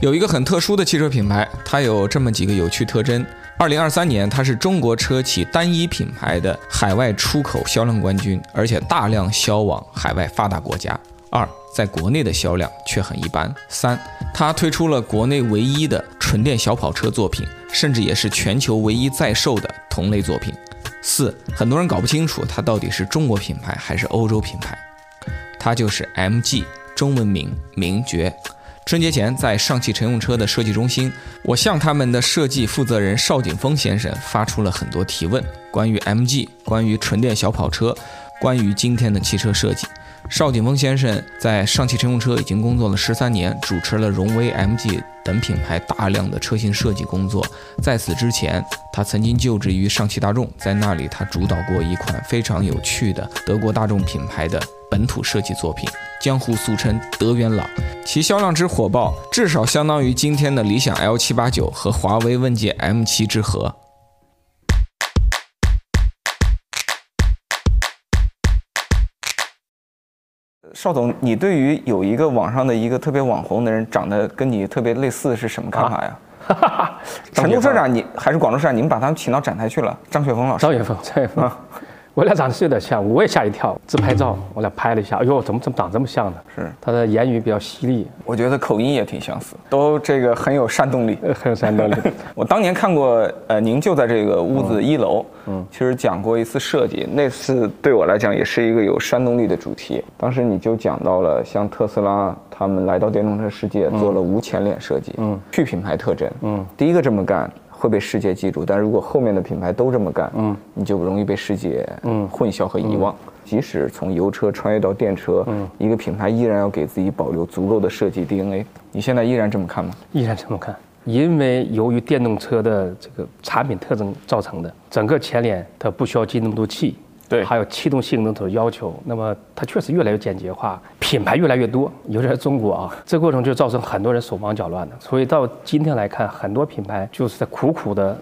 有一个很特殊的汽车品牌，它有这么几个有趣特征。二零二三年，它是中国车企单一品牌的海外出口销量冠军，而且大量销往海外发达国家。二，在国内的销量却很一般。三，它推出了国内唯一的纯电小跑车作品，甚至也是全球唯一在售的同类作品。四，很多人搞不清楚它到底是中国品牌还是欧洲品牌，它就是 MG，中文名名爵。春节前，在上汽乘用车的设计中心，我向他们的设计负责人邵景峰先生发出了很多提问，关于 MG，关于纯电小跑车，关于今天的汽车设计。邵景峰先生在上汽乘用车已经工作了十三年，主持了荣威、MG 等品牌大量的车型设计工作。在此之前，他曾经就职于上汽大众，在那里他主导过一款非常有趣的德国大众品牌的本土设计作品，江湖俗称“德元朗”。其销量之火爆，至少相当于今天的理想 L 七八九和华为问界 M 七之和。邵总，你对于有一个网上的一个特别网红的人长得跟你特别类似是什么看法呀？成都车展你还是广州车展，你们把他们请到展台去了？张雪峰老师，张雪峰，张雪峰。我俩长得是有点像，我也吓一跳。自拍照，我俩拍了一下，哎呦，怎么怎么长这么像呢？是他的言语比较犀利，我觉得口音也挺相似，都这个很有煽动力，很有煽动力。我当年看过，呃，您就在这个屋子一楼，嗯，其实讲过一次设计，那次对我来讲也是一个有煽动力的主题。当时你就讲到了，像特斯拉他们来到电动车世界，做了无前脸设计，嗯，去品牌特征，嗯，第一个这么干。会被世界记住，但如果后面的品牌都这么干，嗯，你就容易被世界嗯混淆和遗忘。即使从油车穿越到电车，嗯，一个品牌依然要给自己保留足够的设计 DNA。你现在依然这么看吗？依然这么看，因为由于电动车的这个产品特征造成的，整个前脸它不需要进那么多气。对，还有气动性能的要求，那么它确实越来越简洁化，品牌越来越多，尤其是中国啊，这过程就造成很多人手忙脚乱的。所以到今天来看，很多品牌就是在苦苦的，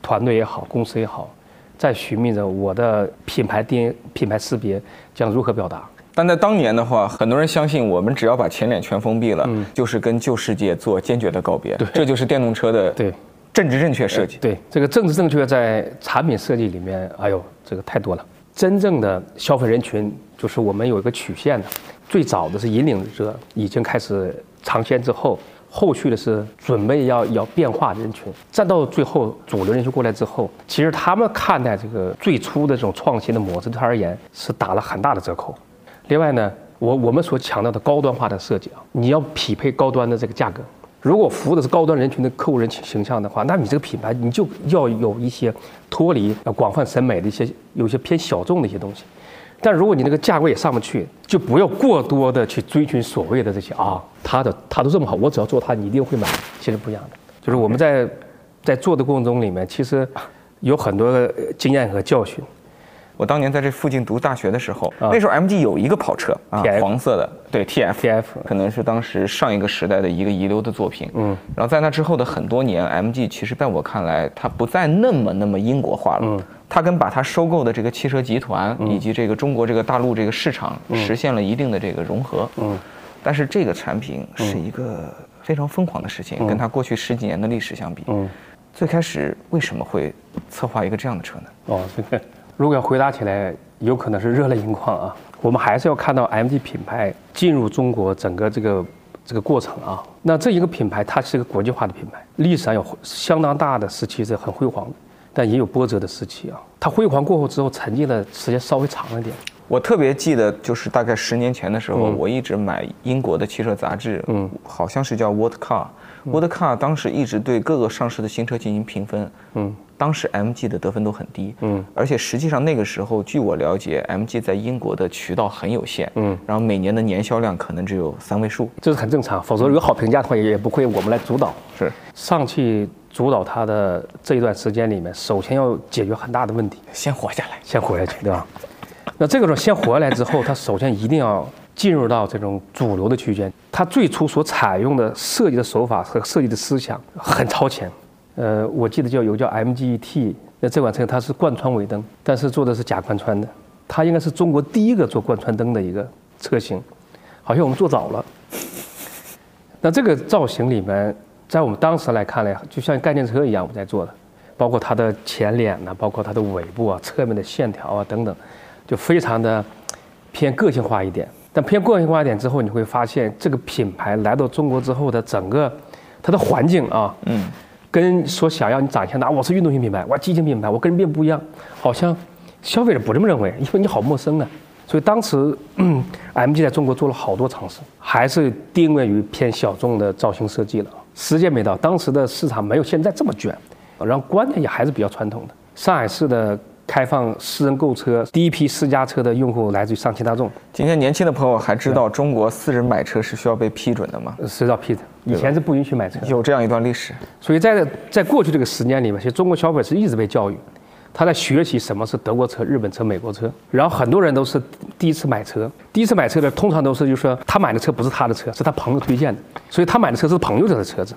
团队也好，公司也好，在寻觅着我的品牌定品牌识别将如何表达。但在当年的话，很多人相信我们只要把前脸全封闭了，就是跟旧世界做坚决的告别。对，这就是电动车的对政治正确设计。对，这个政治正确在产品设计里面，哎呦，这个太多了。真正的消费人群就是我们有一个曲线的，最早的是引领者已经开始尝鲜之后，后续的是准备要要变化的人群，再到最后主流人群过来之后，其实他们看待这个最初的这种创新的模式对他而言是打了很大的折扣。另外呢，我我们所强调的高端化的设计啊，你要匹配高端的这个价格。如果服务的是高端人群的客户人群形象的话，那你这个品牌你就要有一些脱离广泛审美的一些有些偏小众的一些东西。但如果你那个价位也上不去，就不要过多的去追寻所谓的这些啊，他的他都这么好，我只要做他，你一定会买。其实不一样的，就是我们在在做的过程中里面，其实有很多经验和教训。我当年在这附近读大学的时候，那时候 MG 有一个跑车啊，黄色的，对 TF，TF 可能是当时上一个时代的一个遗留的作品。嗯，然后在那之后的很多年，MG 其实在我看来，它不再那么那么英国化了。嗯，它跟把它收购的这个汽车集团以及这个中国这个大陆这个市场实现了一定的这个融合。嗯，但是这个产品是一个非常疯狂的事情，跟它过去十几年的历史相比。嗯，最开始为什么会策划一个这样的车呢？哦，这个。如果要回答起来，有可能是热泪盈眶啊！我们还是要看到 MG 品牌进入中国整个这个这个过程啊。那这一个品牌，它是一个国际化的品牌，历史上有相当大的时期是很辉煌的，但也有波折的时期啊。它辉煌过后之后，沉寂的时间稍微长了点。我特别记得，就是大概十年前的时候，我一直买英国的汽车杂志，嗯，好像是叫 What Car，What Car 当时一直对各个上市的新车进行评分，嗯。当时 MG 的得分都很低，嗯，而且实际上那个时候，据我了解，MG 在英国的渠道很有限，嗯，然后每年的年销量可能只有三位数，这是很正常。否则有好评价的话，也不会我们来主导。是上汽主导它的这一段时间里面，首先要解决很大的问题，先活下来，先活下去，对吧？那这个时候先活下来之后，它首先一定要进入到这种主流的区间。它最初所采用的设计的手法和设计的思想很超前。呃，我记得叫有叫 MGT，那这款车它是贯穿尾灯，但是做的是假贯穿的，它应该是中国第一个做贯穿灯的一个车型，好像我们做早了。那这个造型里面，在我们当时来看呢，就像概念车一样我们在做的，包括它的前脸呐、包括它的尾部啊、侧面的线条啊等等，就非常的偏个性化一点。但偏个性化一点之后，你会发现这个品牌来到中国之后的整个它的环境啊，嗯，跟所想要你展现的啊，我是运动型品牌，我激情品牌，我跟人变不一样，好像消费者不这么认为，因为你好陌生啊。所以当时、嗯、MG 在中国做了好多尝试，还是定位于偏小众的造型设计了。时间没到，当时的市场没有现在这么卷，然后观念也还是比较传统的。上海市的开放私人购车，第一批私家车的用户来自于上汽大众，今天年轻的朋友还知道中国私人买车是需要被批准的吗？是要批的，以前是不允许买车。有这样一段历史。所以在在过去这个十年里面，其实中国消费者是一直被教育，他在学习什么是德国车、日本车、美国车。然后很多人都是第一次买车，第一次买车的通常都是就是说他买的车不是他的车，是他朋友推荐的，所以他买的车是朋友的车子。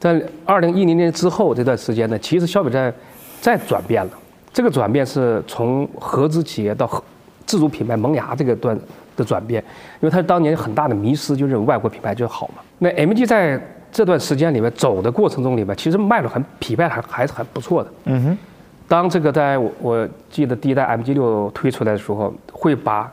在二零一零年之后这段时间呢，其实消费者在转变了。这个转变是从合资企业到合自主品牌萌芽这个段的转变，因为它当年很大的迷失，就认为外国品牌就好嘛。那 MG 在这段时间里面走的过程中里面，其实卖的很匹配，还还是很不错的。嗯哼，当这个在我我记得第一代 MG 六推出来的时候，会把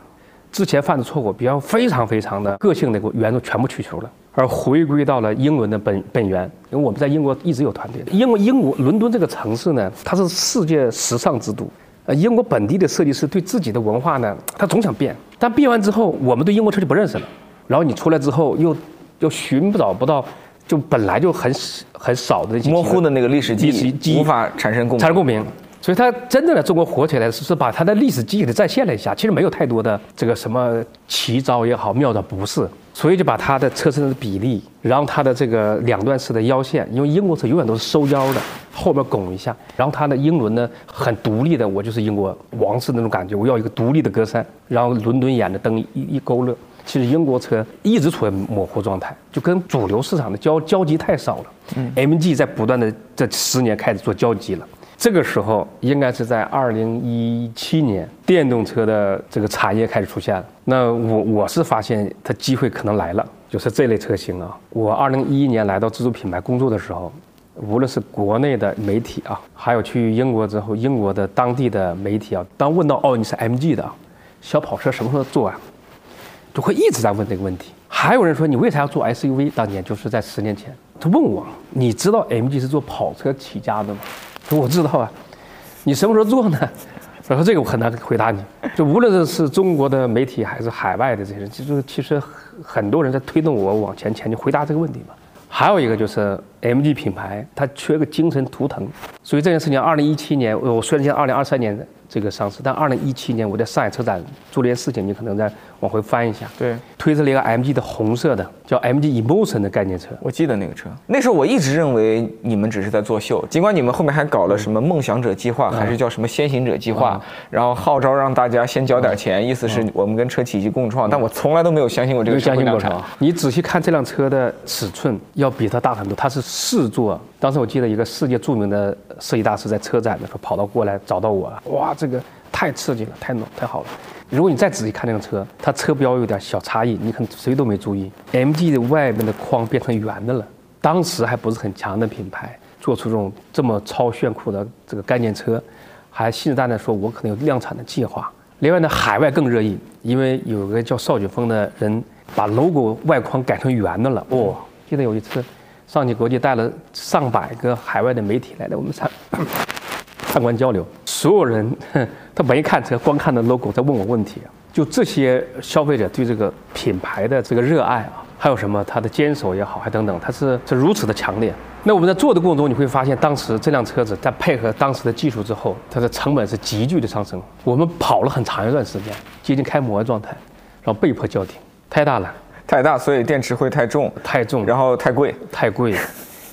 之前犯的错误，比方非常非常的个性的元素全部去除了，而回归到了英伦的本本源。因为我们在英国一直有团队的，因为英国伦敦这个城市呢，它是世界时尚之都。呃，英国本地的设计师对自己的文化呢，他总想变，但变完之后，我们对英国车就不认识了。然后你出来之后，又又寻不找不到，就本来就很很少的模糊的那个历史记忆忆无法产生共鸣产生共鸣。所以它真正的中国火起来是是把它的历史记忆给再现了一下，其实没有太多的这个什么奇招也好妙招不是，所以就把它的车身的比例，然后它的这个两段式的腰线，因为英国车永远都是收腰的，后边拱一下，然后它的英伦呢很独立的，我就是英国王室那种感觉，我要一个独立的格栅，然后伦敦眼的灯一一勾勒。其实英国车一直处于模糊状态，就跟主流市场的交交集太少了。嗯，MG 在不断的这十年开始做交集了。这个时候应该是在二零一七年，电动车的这个产业开始出现了。那我我是发现它机会可能来了，就是这类车型啊。我二零一一年来到自主品牌工作的时候，无论是国内的媒体啊，还有去英国之后，英国的当地的媒体啊，当问到哦你是 MG 的，小跑车什么时候做啊？就会一直在问这个问题。还有人说你为啥要做 SUV？当年就是在十年前，他问我，你知道 MG 是做跑车起家的吗？我知道啊，你什么时候做呢？然后这个我很难回答你。就无论是中国的媒体还是海外的这些人，其实其实很多人在推动我往前前进，回答这个问题嘛。还有一个就是 MG 品牌，它缺个精神图腾，所以这件事情，二零一七年，我虽然现在二零二三年这个上市，但二零一七年我在上海车展做了件事情，你可能再往回翻一下，对，推出了一个 MG 的红色的叫 MG Emotion 的概念车。我记得那个车，那时候我一直认为你们只是在作秀，尽管你们后面还搞了什么梦想者计划，还是叫什么先行者计划，然后号召让大家先交点钱，意思是我们跟车企一起共创，但我从来都没有相信过这个相信会量产。过它。你仔细看这辆车的尺寸，要比它大很多。它是四座。当时我记得一个世界著名的设计大师在车展的时候跑到过来找到我，哇，这个太刺激了，太浓太好了。如果你再仔细看这辆车，它车标有点小差异，你可能谁都没注意。MG 的外面的框变成圆的了，当时还不是很强的品牌，做出这种这么超炫酷的这个概念车，还信誓旦旦说我可能有量产的计划。另外呢，海外更热议，因为有个叫邵雪峰的人把 logo 外框改成圆的了。哦，记得有一次，上汽国际带了上百个海外的媒体来了我们参 参观交流，所有人 他没看车，光看的 logo 在问我问题。就这些消费者对这个品牌的这个热爱啊，还有什么他的坚守也好，还等等，他是是如此的强烈。那我们在做的过程中，你会发现，当时这辆车子在配合当时的技术之后，它的成本是急剧的上升。我们跑了很长一段时间，接近开模的状态，然后被迫叫停，太大了，太大，所以电池会太重，太重，然后太贵。太贵。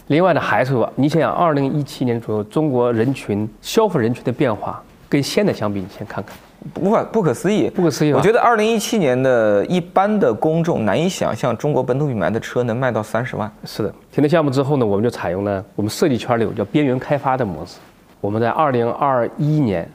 另外呢，还是说，你想想，二零一七年左右，中国人群消费人群的变化，跟现在相比，你先看看，无法不可思议，不可思议我觉得二零一七年的一般的公众难以想象，中国本土品牌的车能卖到三十万。是的，停了项目之后呢，我们就采用了我们设计圈里有叫边缘开发的模式。我们在二零二一年，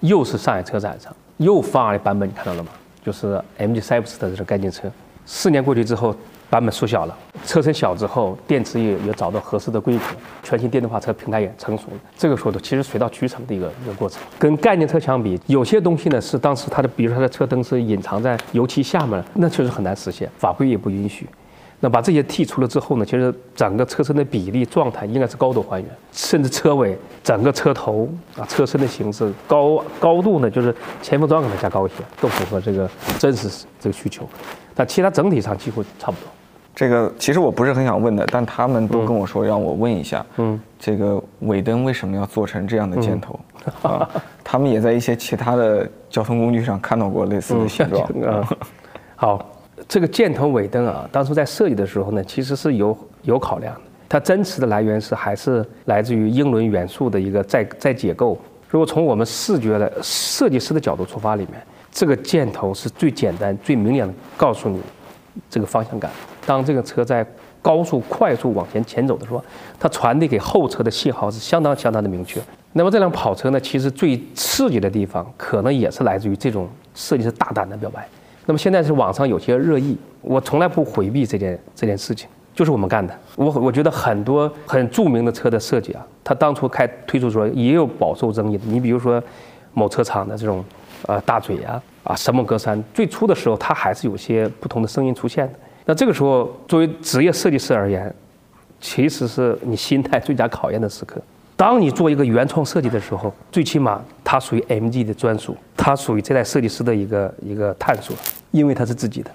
又是上海车展上又发了版本，你看到了吗？就是 MG Cypress 的这个概念车。四年过去之后，版本缩小了，车身小之后，电池也也找到合适的规格，全新电动化车平台也成熟了。这个时候其实水到渠成的一个一个过程。跟概念车相比，有些东西呢是当时它的，比如它的车灯是隐藏在油漆下面，那确实很难实现，法规也不允许。那把这些剔除了之后呢，其实整个车身的比例状态应该是高度还原，甚至车尾、整个车头啊、车身的形式、高高度呢，就是前风装可能加高一些，更符合这个真实这个需求。但其他整体上几乎差不多。这个其实我不是很想问的，但他们都跟我说让我问一下，嗯，这个尾灯为什么要做成这样的箭头？啊，他们也在一些其他的交通工具上看到过类似的形状。啊，好。这个箭头尾灯啊，当初在设计的时候呢，其实是有有考量的。它真实的来源是还是来自于英伦元素的一个再再解构。如果从我们视觉的设计师的角度出发，里面这个箭头是最简单、最明显的告诉你这个方向感。当这个车在高速快速往前前走的时候，它传递给后车的信号是相当相当的明确。那么这辆跑车呢，其实最刺激的地方，可能也是来自于这种设计师大胆的表白。那么现在是网上有些热议，我从来不回避这件这件事情，就是我们干的。我我觉得很多很著名的车的设计啊，它当初开推出的时候也有饱受争议的。你比如说，某车厂的这种，呃大嘴啊啊什么格栅，最初的时候它还是有些不同的声音出现的。那这个时候作为职业设计师而言，其实是你心态最佳考验的时刻。当你做一个原创设计的时候，最起码它属于 MG 的专属，它属于这代设计师的一个一个探索，因为它是自己的，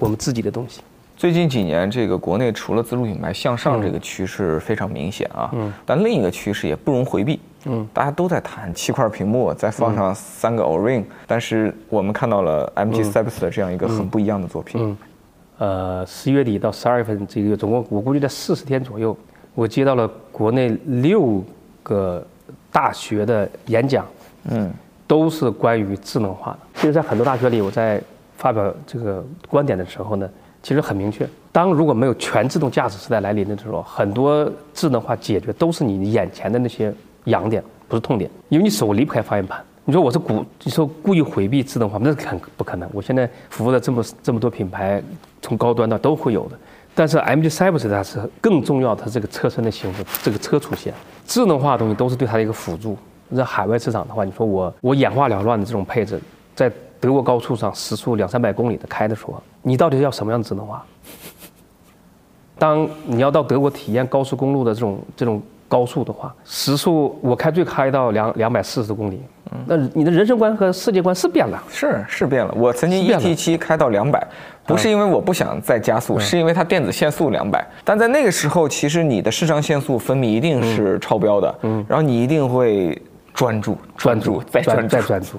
我们自己的东西。最近几年，这个国内除了自主品牌向上这个趋势非常明显啊，嗯，但另一个趋势也不容回避，嗯，大家都在谈七块屏幕，再放上三个 O-ring，但是我们看到了 MG Cyberster 的这样一个很不一样的作品。嗯，呃，十月底到十二月份这个月总共我估计在四十天左右。我接到了国内六个大学的演讲，嗯，都是关于智能化的。其实，在很多大学里，我在发表这个观点的时候呢，其实很明确：当如果没有全自动驾驶时代来临的时候，很多智能化解决都是你眼前的那些痒点，不是痛点，因为你手离不开方向盘。你说我是故，你说故意回避智能化，那是肯不可能。我现在服务的这么这么多品牌，从高端到都会有的。但是 MG Cyber 它是更重要，它这个车身的形式，这个车出现，智能化的东西都是对它的一个辅助。在海外市场的话，你说我我眼花缭乱的这种配置，在德国高速上时速两三百公里的开的时候，你到底要什么样的智能化？当你要到德国体验高速公路的这种这种高速的话，时速我开最开到两两百四十公里，那你的人生观和世界观是变了，是是变了。我曾经 ET 七开到两百。不是因为我不想再加速，是因为它电子限速两百。但在那个时候，其实你的肾上腺素分泌一定是超标的，嗯，然后你一定会专注、专注、再专注、再专注。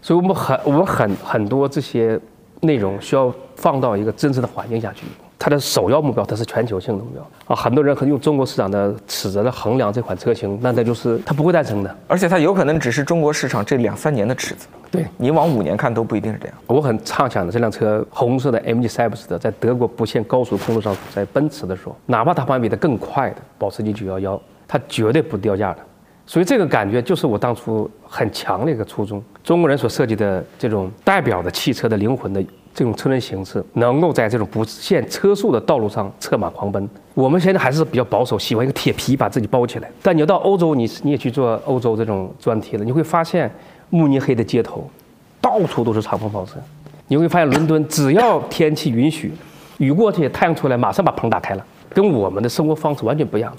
所以我们很、我们很很多这些内容需要放到一个真实的环境下去。它的首要目标，它是全球性的目标啊！很多人可能用中国市场的尺子来衡量这款车型，那它就是它不会诞生的，而且它有可能只是中国市场这两三年的尺子。对你往五年看都不一定是这样。我很畅想的这辆车，红色的 MG Cyberster，在德国不限高速公路上，在奔驰的时候，哪怕它旁边比它更快的保时捷911，它绝对不掉价的。所以这个感觉就是我当初很强的一个初衷。中国人所设计的这种代表的汽车的灵魂的。这种车身形式能够在这种不限车速的道路上策马狂奔。我们现在还是比较保守，喜欢一个铁皮把自己包起来。但你要到欧洲，你你也去做欧洲这种专题了，你会发现慕尼黑的街头到处都是敞篷跑车。你会发现伦敦只要天气允许，雨过去，太阳出来，马上把棚打开了，跟我们的生活方式完全不一样。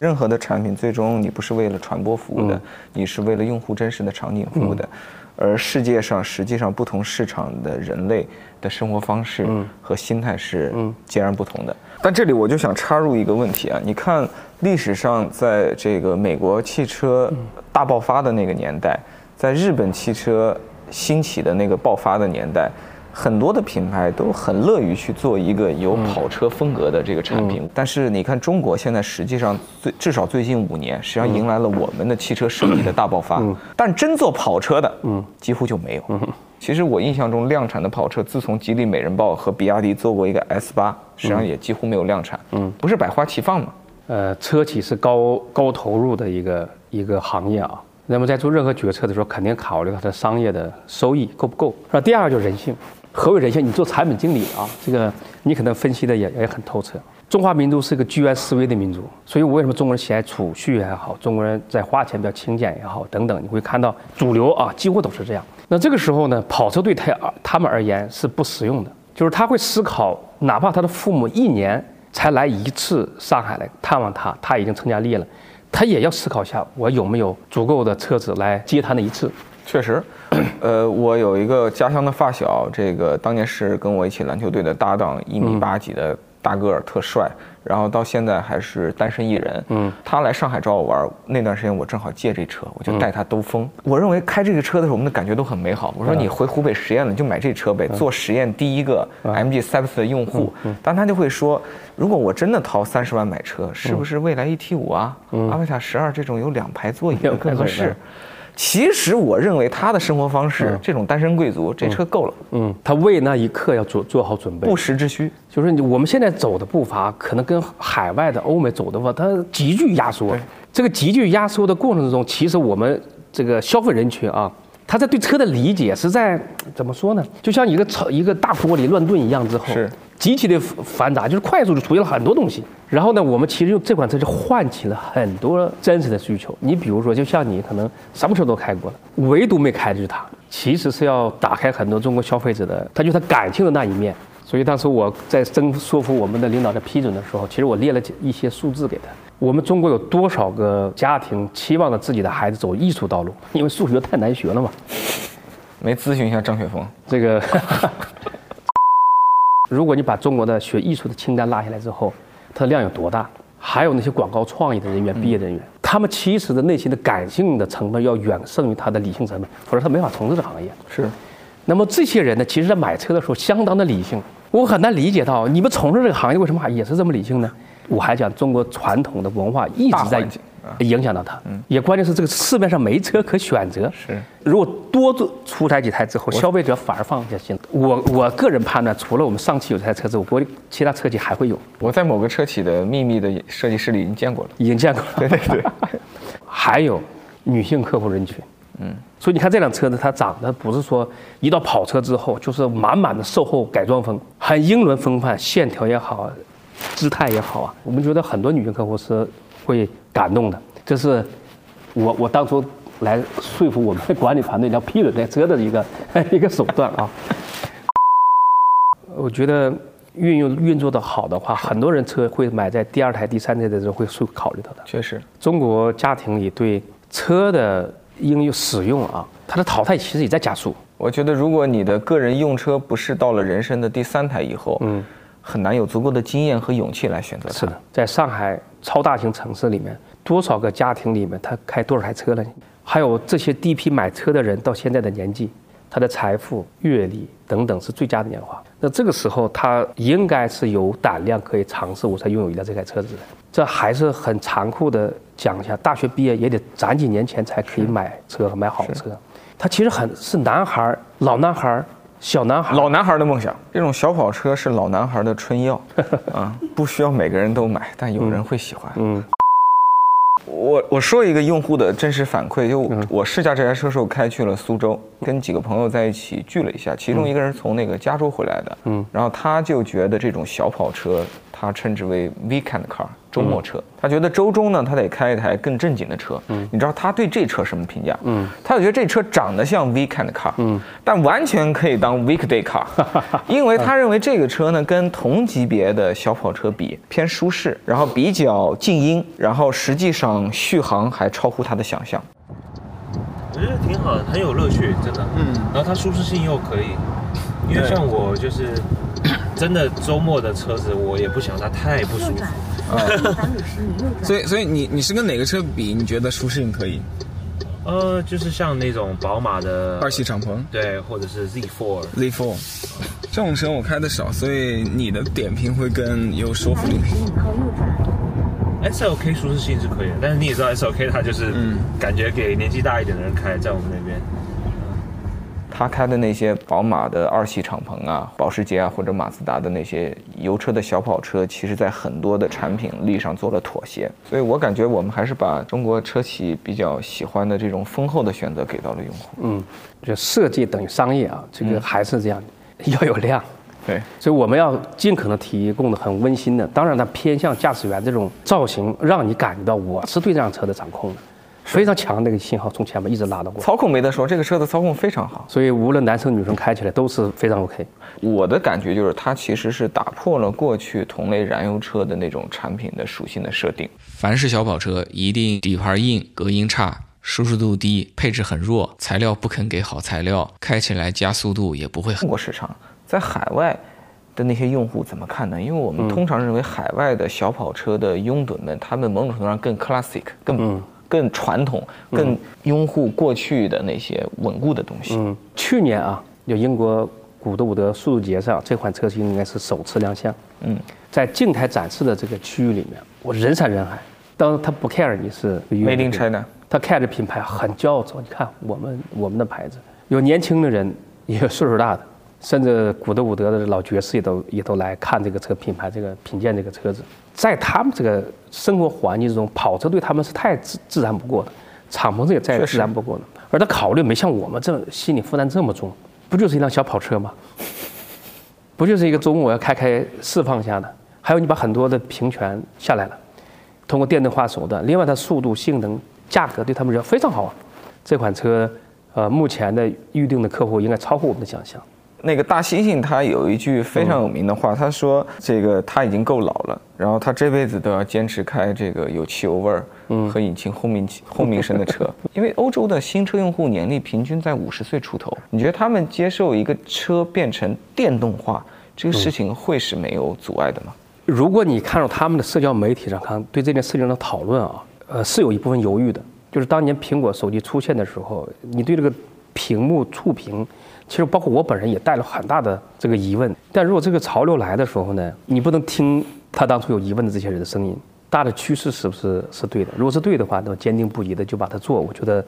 任何的产品最终你不是为了传播服务的，你是为了用户真实的场景服务的。而世界上实际上不同市场的人类的生活方式和心态是截然不同的。但这里我就想插入一个问题啊，你看历史上在这个美国汽车大爆发的那个年代，在日本汽车兴起的那个爆发的年代。很多的品牌都很乐于去做一个有跑车风格的这个产品，但是你看中国现在实际上最至少最近五年，实际上迎来了我们的汽车设计的大爆发，但真做跑车的，嗯，几乎就没有。其实我印象中量产的跑车，自从吉利美人豹和比亚迪做过一个 S 八，实际上也几乎没有量产。嗯，不是百花齐放吗？呃，车企是高高投入的一个一个行业啊。那么在做任何决策的时候，肯定考虑它的商业的收益够不够。那第二个就是人性。何为人性？你做产品经理啊，这个你可能分析的也也很透彻。中华民族是个居安思危的民族，所以为什么中国人喜爱储蓄也好，中国人在花钱比较勤俭也好等等，你会看到主流啊几乎都是这样。那这个时候呢，跑车对他他们而言是不实用的，就是他会思考，哪怕他的父母一年才来一次上海来探望他，他已经成家立业了，他也要思考一下，我有没有足够的车子来接他那一次。确实，呃，我有一个家乡的发小，这个当年是跟我一起篮球队的搭档，一米八几的大个儿，特帅。然后到现在还是单身一人。嗯，他来上海找我玩，那段时间我正好借这车，我就带他兜风。我认为开这个车的时候，我们的感觉都很美好。我说你回湖北实验了，就买这车呗，做实验第一个 MG Service 的用户。但他就会说，如果我真的掏三十万买车，是不是蔚来 ET 五啊，阿维塔十二这种有两排座椅的更合适？其实我认为他的生活方式，这种单身贵族，这车够了。嗯，他为那一刻要做做好准备，不时之需。就是我们现在走的步伐，可能跟海外的欧美走的话，它急剧压缩。这个急剧压缩的过程之中，其实我们这个消费人群啊。他在对车的理解是在怎么说呢？就像一个超一个大锅里乱炖一样之后，是极其的繁杂，就是快速的出现了很多东西。然后呢，我们其实用这款车就唤起了很多真实的需求。你比如说，就像你可能什么车都开过了，唯独没开的就是它。其实是要打开很多中国消费者的，他就他感性的那一面。所以当时我在征说服我们的领导在批准的时候，其实我列了一些数字给他。我们中国有多少个家庭期望着自己的孩子走艺术道路？因为数学太难学了嘛。没咨询一下张雪峰，这个，如果你把中国的学艺术的清单拉下来之后，它的量有多大？还有那些广告创意的人员、毕业人员，他们其实的内心的感性的成分要远胜于他的理性成分，否则他没法从事这行业。是。那么这些人呢，其实在买车的时候相当的理性。我很难理解到你们从事这个行业为什么还也是这么理性呢？我还讲中国传统的文化一直在影响到他，也关键是这个市面上没车可选择。是，如果多出台几台之后，消费者反而放下心。我我个人判断，除了我们上汽有这台车之外，国内其他车企还会有。我在某个车企的秘密的设计师里已经见过了，已经见过了。对对对，还有女性客户人群，嗯，所以你看这辆车子，它长得不是说一到跑车之后就是满满的售后改装风，很英伦风范，线条也好。姿态也好啊，我们觉得很多女性客户是会感动的。这是我我当初来说服我们的管理团队要批准这车的一个 一个手段啊。我觉得运用运作的好的话，很多人车会买在第二台、第三台的时候会会考虑到的。确实，中国家庭里对车的应用使用啊，它的淘汰其实也在加速。我觉得，如果你的个人用车不是到了人生的第三台以后，嗯。很难有足够的经验和勇气来选择它。是的，在上海超大型城市里面，多少个家庭里面他开多少台车呢？还有这些第一批买车的人到现在的年纪，他的财富、阅历等等是最佳的年华。那这个时候他应该是有胆量可以尝试我才拥有一辆这台车子的。这还是很残酷的讲一下，大学毕业也得攒几年钱才可以买车和买好车。他其实很是男孩老男孩小男孩，老男孩的梦想，这种小跑车是老男孩的春药，啊，不需要每个人都买，但有人会喜欢。嗯，我我说一个用户的真实反馈，就我试驾这台车时候开去了苏州，跟几个朋友在一起聚了一下，其中一个人从那个加州回来的，嗯，然后他就觉得这种小跑车，他称之为 weekend car。周末车，他觉得周中呢，他得开一台更正经的车。嗯，你知道他对这车什么评价？嗯，他就觉得这车长得像 weekend car，嗯，但完全可以当 weekday car，因为他认为这个车呢，跟同级别的小跑车比偏舒适，然后比较静音，然后实际上续航还超乎他的想象。我觉得挺好的，很有乐趣，真的。嗯，然后它舒适性又可以，因为像我就是真的周末的车子，我也不想它太不舒服。所以，所以你你是跟哪个车比？你觉得舒适性可以？呃，就是像那种宝马的二系敞篷，对，或者是 Z4。Z4 这种车我开的少，所以你的点评会更有说服力。SLK 舒适性是可以的，但是你也知道 SLK 它就是感觉给年纪大一点的人开，在我们那边。他开的那些宝马的二系敞篷啊，保时捷啊，或者马自达的那些油车的小跑车，其实在很多的产品力上做了妥协。所以我感觉我们还是把中国车企比较喜欢的这种丰厚的选择给到了用户。嗯，就设计等于商业啊，这个还是这样。要有量。对，所以我们要尽可能提供的很温馨的，当然它偏向驾驶员这种造型，让你感觉到我是对这辆车的掌控的，非常强的一个信号从前面一直拉到过。操控没得说，这个车的操控非常好。所以无论男生女生开起来都是非常 OK。我的感觉就是它其实是打破了过去同类燃油车的那种产品的属性的设定。凡是小跑车，一定底盘硬、隔音差、舒适度低、配置很弱、材料不肯给好材料，开起来加速度也不会很。中国市场在海外的那些用户怎么看呢？因为我们通常认为海外的小跑车的拥趸们，他们某种程度上更 classic，更、更传统，更拥护过去的那些稳固的东西。嗯，去年啊，有英国古德伍德速度节上，这款车型应该是首次亮相。嗯，在静态展示的这个区域里面，我人山人海。当他不 care 你是 Made in China，他 care 这品牌很骄傲，说你看我们我们的牌子，有年轻的人，也有岁数大的，甚至古德伍德的老爵士也都也都来看这个车品牌，这个品鉴这个车子。在他们这个生活环境中，跑车对他们是太自自然不过的，敞篷车也再自然不过的。而他考虑没像我们这么心理负担这么重，不就是一辆小跑车吗？不就是一个周末要开开释放一下的？还有你把很多的平权下来了，通过电动化手段，另外它速度、性能、价格对他们来说非常好啊。这款车，呃，目前的预定的客户应该超乎我们的想象。那个大猩猩他有一句非常有名的话，他说这个他已经够老了，然后他这辈子都要坚持开这个有汽油味儿和引擎轰鸣气轰鸣声的车，因为欧洲的新车用户年龄平均在五十岁出头，你觉得他们接受一个车变成电动化这个事情会是没有阻碍的吗？如果你看到他们的社交媒体上看对这件事情的讨论啊，呃，是有一部分犹豫的。就是当年苹果手机出现的时候，你对这个屏幕触屏，其实包括我本人也带了很大的这个疑问。但如果这个潮流来的时候呢，你不能听他当初有疑问的这些人的声音，大的趋势是不是是对的？如果是对的话，那么坚定不移的就把它做，我觉得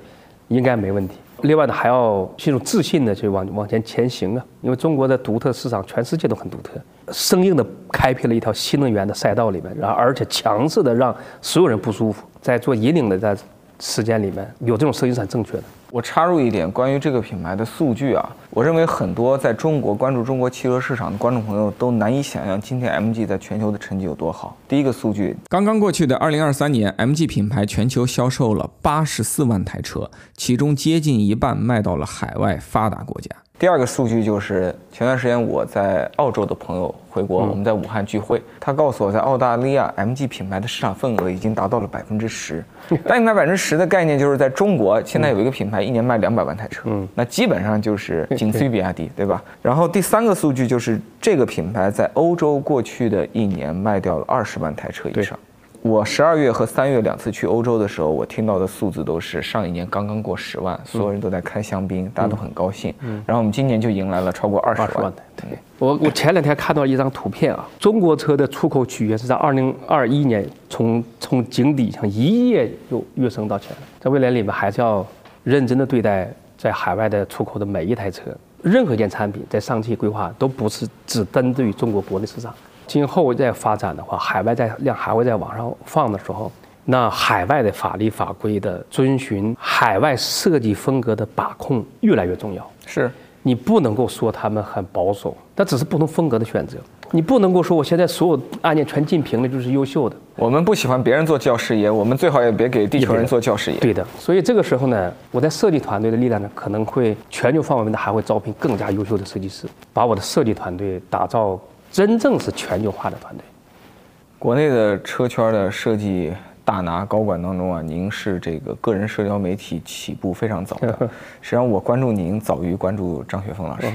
应该没问题。另外呢，还要这种自信的去往往前前行啊，因为中国的独特市场，全世界都很独特，生硬的开辟了一条新能源的赛道里面，然后而且强势的让所有人不舒服，在做引领的在时间里面有这种声音是很正确的。我插入一点关于这个品牌的数据啊，我认为很多在中国关注中国汽车市场的观众朋友都难以想象今天 MG 在全球的成绩有多好。第一个数据，刚刚过去的2023年，MG 品牌全球销售了84万台车，其中接近一半卖到了海外发达国家。第二个数据就是前段时间我在澳洲的朋友回国，我们在武汉聚会，他告诉我在澳大利亚 MG 品牌的市场份额已经达到了百分之十。但你买百分之十的概念就是在中国现在有一个品牌一年卖两百万台车，嗯那基本上就是仅次于比亚迪，对吧？然后第三个数据就是这个品牌在欧洲过去的一年卖掉了二十万台车以上。我十二月和三月两次去欧洲的时候，我听到的数字都是上一年刚刚过十万，所有人都在开香槟，大家都很高兴。然后我们今年就迎来了超过二十万二十万。台。对，我我前两天看到一张图片啊，中国车的出口曲线是在二零二一年从从井底上一夜又跃升到前面，在未来里面还是要认真的对待在海外的出口的每一台车，任何一件产品在上汽规划都不是只针对于中国国内市场，今后再发展的话，海外在量还会再往上放的时候。那海外的法律法规的遵循，海外设计风格的把控越来越重要。是，你不能够说他们很保守，那只是不同风格的选择。你不能够说我现在所有案件全竞评的就是优秀的，我们不喜欢别人做教师爷，我们最好也别给地球人做教师爷。对的。所以这个时候呢，我在设计团队的力量呢，可能会全球范围内还会招聘更加优秀的设计师，把我的设计团队打造真正是全球化的团队。国内的车圈的设计大拿高管当中啊，您是这个个人社交媒体起步非常早的。实际上，我关注您早于关注张雪峰老师。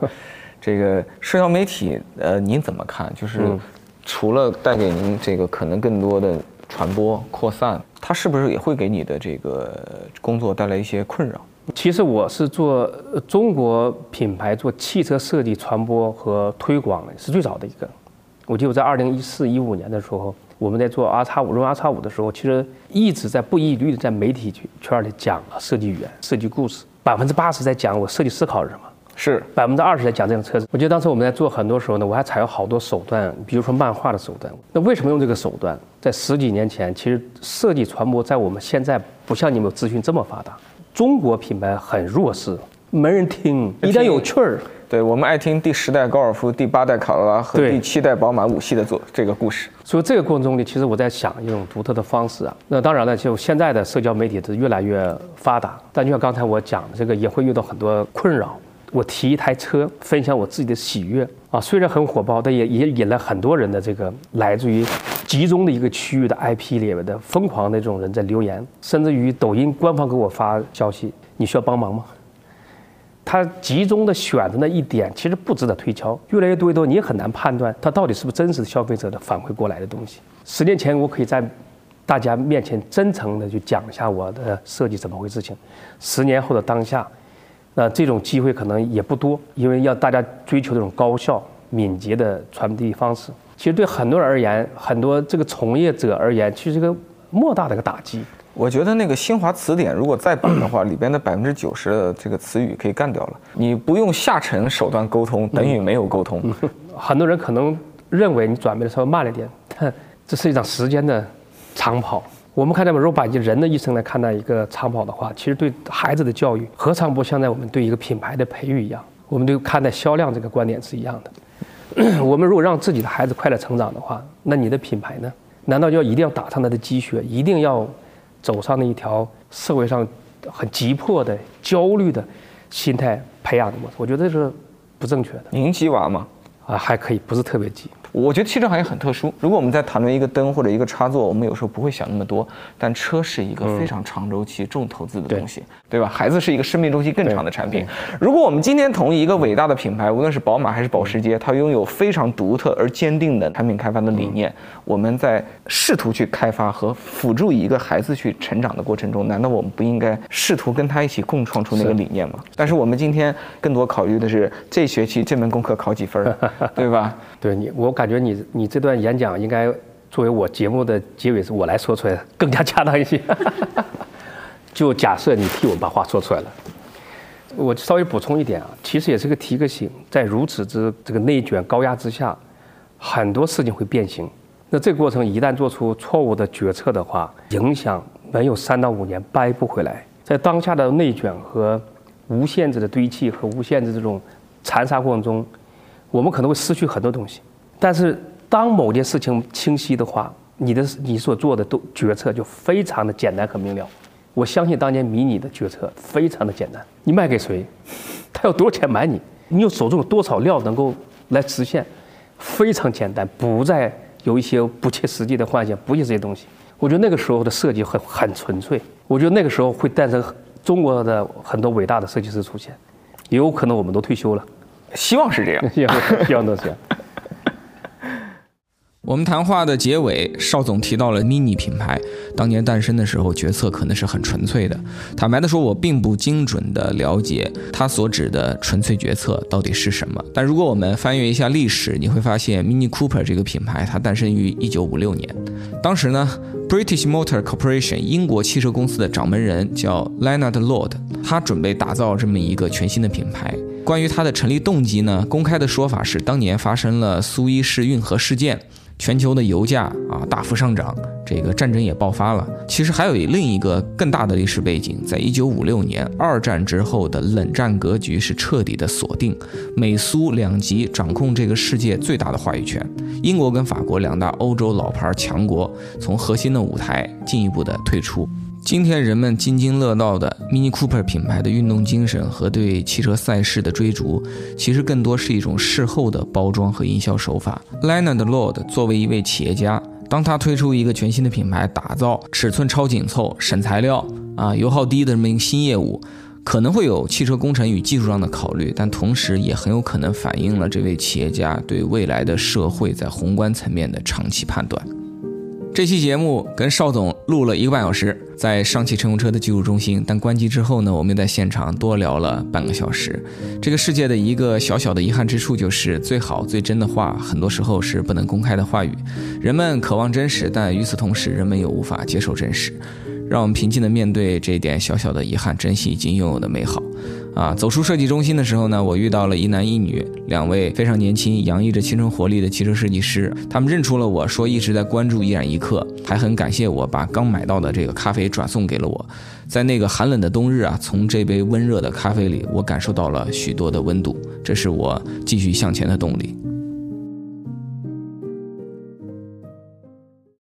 这个社交媒体，呃，您怎么看？就是除了带给您这个可能更多的传播扩散，它是不是也会给你的这个工作带来一些困扰？其实我是做呃中国品牌做汽车设计传播和推广的，是最早的一个。我记得我在二零一四一五年的时候，我们在做 R 叉五、荣 R 叉五的时候，其实一直在不遗余力地在媒体圈圈里讲设计语言、设计故事，百分之八十在讲我设计思考是什么。是百分之二十在讲这辆车子。我记得当时我们在做很多时候呢，我还采用好多手段，比如说漫画的手段。那为什么用这个手段？在十几年前，其实设计传播在我们现在不像你们有资讯这么发达，中国品牌很弱势，没人听。一旦有趣儿，对我们爱听第十代高尔夫、第八代卡罗拉和第七代宝马五系的做这个故事。所以这个过程中呢，其实我在想一种独特的方式啊。那当然了，就现在的社交媒体是越来越发达，但就像刚才我讲的，这个也会遇到很多困扰。我提一台车，分享我自己的喜悦啊，虽然很火爆，但也也引来很多人的这个来自于集中的一个区域的 IP 里面的疯狂的这种人在留言，甚至于抖音官方给我发消息，你需要帮忙吗？他集中的选择那一点，其实不值得推敲。越来越多越多，你也很难判断它到底是不是真实的消费者的反馈过来的东西。十年前，我可以在大家面前真诚的去讲一下我的设计怎么回事情。十年后的当下，那这种机会可能也不多，因为要大家追求这种高效、敏捷的传递方式。其实对很多人而言，很多这个从业者而言，其实是个莫大的一个打击。我觉得那个新华词典如果再版的话，里边的百分之九十的这个词语可以干掉了。你不用下沉手段沟通，等于没有沟通。很多人可能认为你转变的稍微慢了点，但 这是一场时间的长跑。我们看待，如果把人的一生来看待一个长跑的话，其实对孩子的教育，何尝不像在我们对一个品牌的培育一样？我们对看待销量这个观点是一样的。我们如果让自己的孩子快乐成长的话，那你的品牌呢？难道就要一定要打上他的鸡血，一定要走上那一条社会上很急迫的、焦虑的心态培养的模式？我觉得这是不正确的您鸡娃吗？啊，还可以，不是特别急。我觉得汽车行业很特殊。如果我们在谈论一个灯或者一个插座，我们有时候不会想那么多。但车是一个非常长周期、重投资的东西，对吧？孩子是一个生命周期更长的产品。如果我们今天同意一个伟大的品牌，无论是宝马还是保时捷，它拥有非常独特而坚定的产品开发的理念，我们在试图去开发和辅助一个孩子去成长的过程中，难道我们不应该试图跟他一起共创出那个理念吗？但是我们今天更多考虑的是这学期这门功课考几分儿，对吧？对你，我感觉你你这段演讲应该作为我节目的结尾是我来说出来的，更加恰当一些。就假设你替我把话说出来了，我稍微补充一点啊，其实也是个提个醒，在如此之这个内卷高压之下，很多事情会变形。那这个过程一旦做出错误的决策的话，影响没有三到五年掰不回来。在当下的内卷和无限制的堆砌和无限制这种残杀过程中，我们可能会失去很多东西。但是当某件事情清晰的话，你的你所做的都决策就非常的简单和明了。我相信当年迷你的决策非常的简单，你卖给谁，他要多少钱买你，你有手中有多少料能够来实现，非常简单，不再有一些不切实际的幻想，不是这些东西。我觉得那个时候的设计很很纯粹，我觉得那个时候会诞生中国的很多伟大的设计师出现，也有可能我们都退休了，希望是这样。希望希望都是这样。我们谈话的结尾，邵总提到了 MINI 品牌当年诞生的时候，决策可能是很纯粹的。坦白的说，我并不精准的了解他所指的纯粹决策到底是什么。但如果我们翻阅一下历史，你会发现 MINI Cooper 这个品牌它诞生于1956年，当时呢，British Motor Corporation 英国汽车公司的掌门人叫 Leonard Lord，他准备打造这么一个全新的品牌。关于它的成立动机呢，公开的说法是当年发生了苏伊士运河事件。全球的油价啊大幅上涨，这个战争也爆发了。其实还有另一个更大的历史背景，在一九五六年二战之后的冷战格局是彻底的锁定，美苏两极掌控这个世界最大的话语权。英国跟法国两大欧洲老牌强国从核心的舞台进一步的退出。今天人们津津乐道的 Mini Cooper 品牌的运动精神和对汽车赛事的追逐，其实更多是一种事后的包装和营销手法。Leonard Lord 作为一位企业家，当他推出一个全新的品牌，打造尺寸超紧凑、省材料啊、油耗低的这么一个新业务，可能会有汽车工程与技术上的考虑，但同时也很有可能反映了这位企业家对未来的社会在宏观层面的长期判断。这期节目跟邵总录了一个半小时，在上汽乘用车的技术中心，但关机之后呢，我们又在现场多聊了半个小时。这个世界的一个小小的遗憾之处就是，最好最真的话，很多时候是不能公开的话语。人们渴望真实，但与此同时，人们又无法接受真实。让我们平静地面对这一点小小的遗憾，珍惜已经拥有的美好。啊，走出设计中心的时候呢，我遇到了一男一女两位非常年轻、洋溢着青春活力的汽车设计师。他们认出了我，说一直在关注一染一刻，还很感谢我把刚买到的这个咖啡转送给了我。在那个寒冷的冬日啊，从这杯温热的咖啡里，我感受到了许多的温度，这是我继续向前的动力。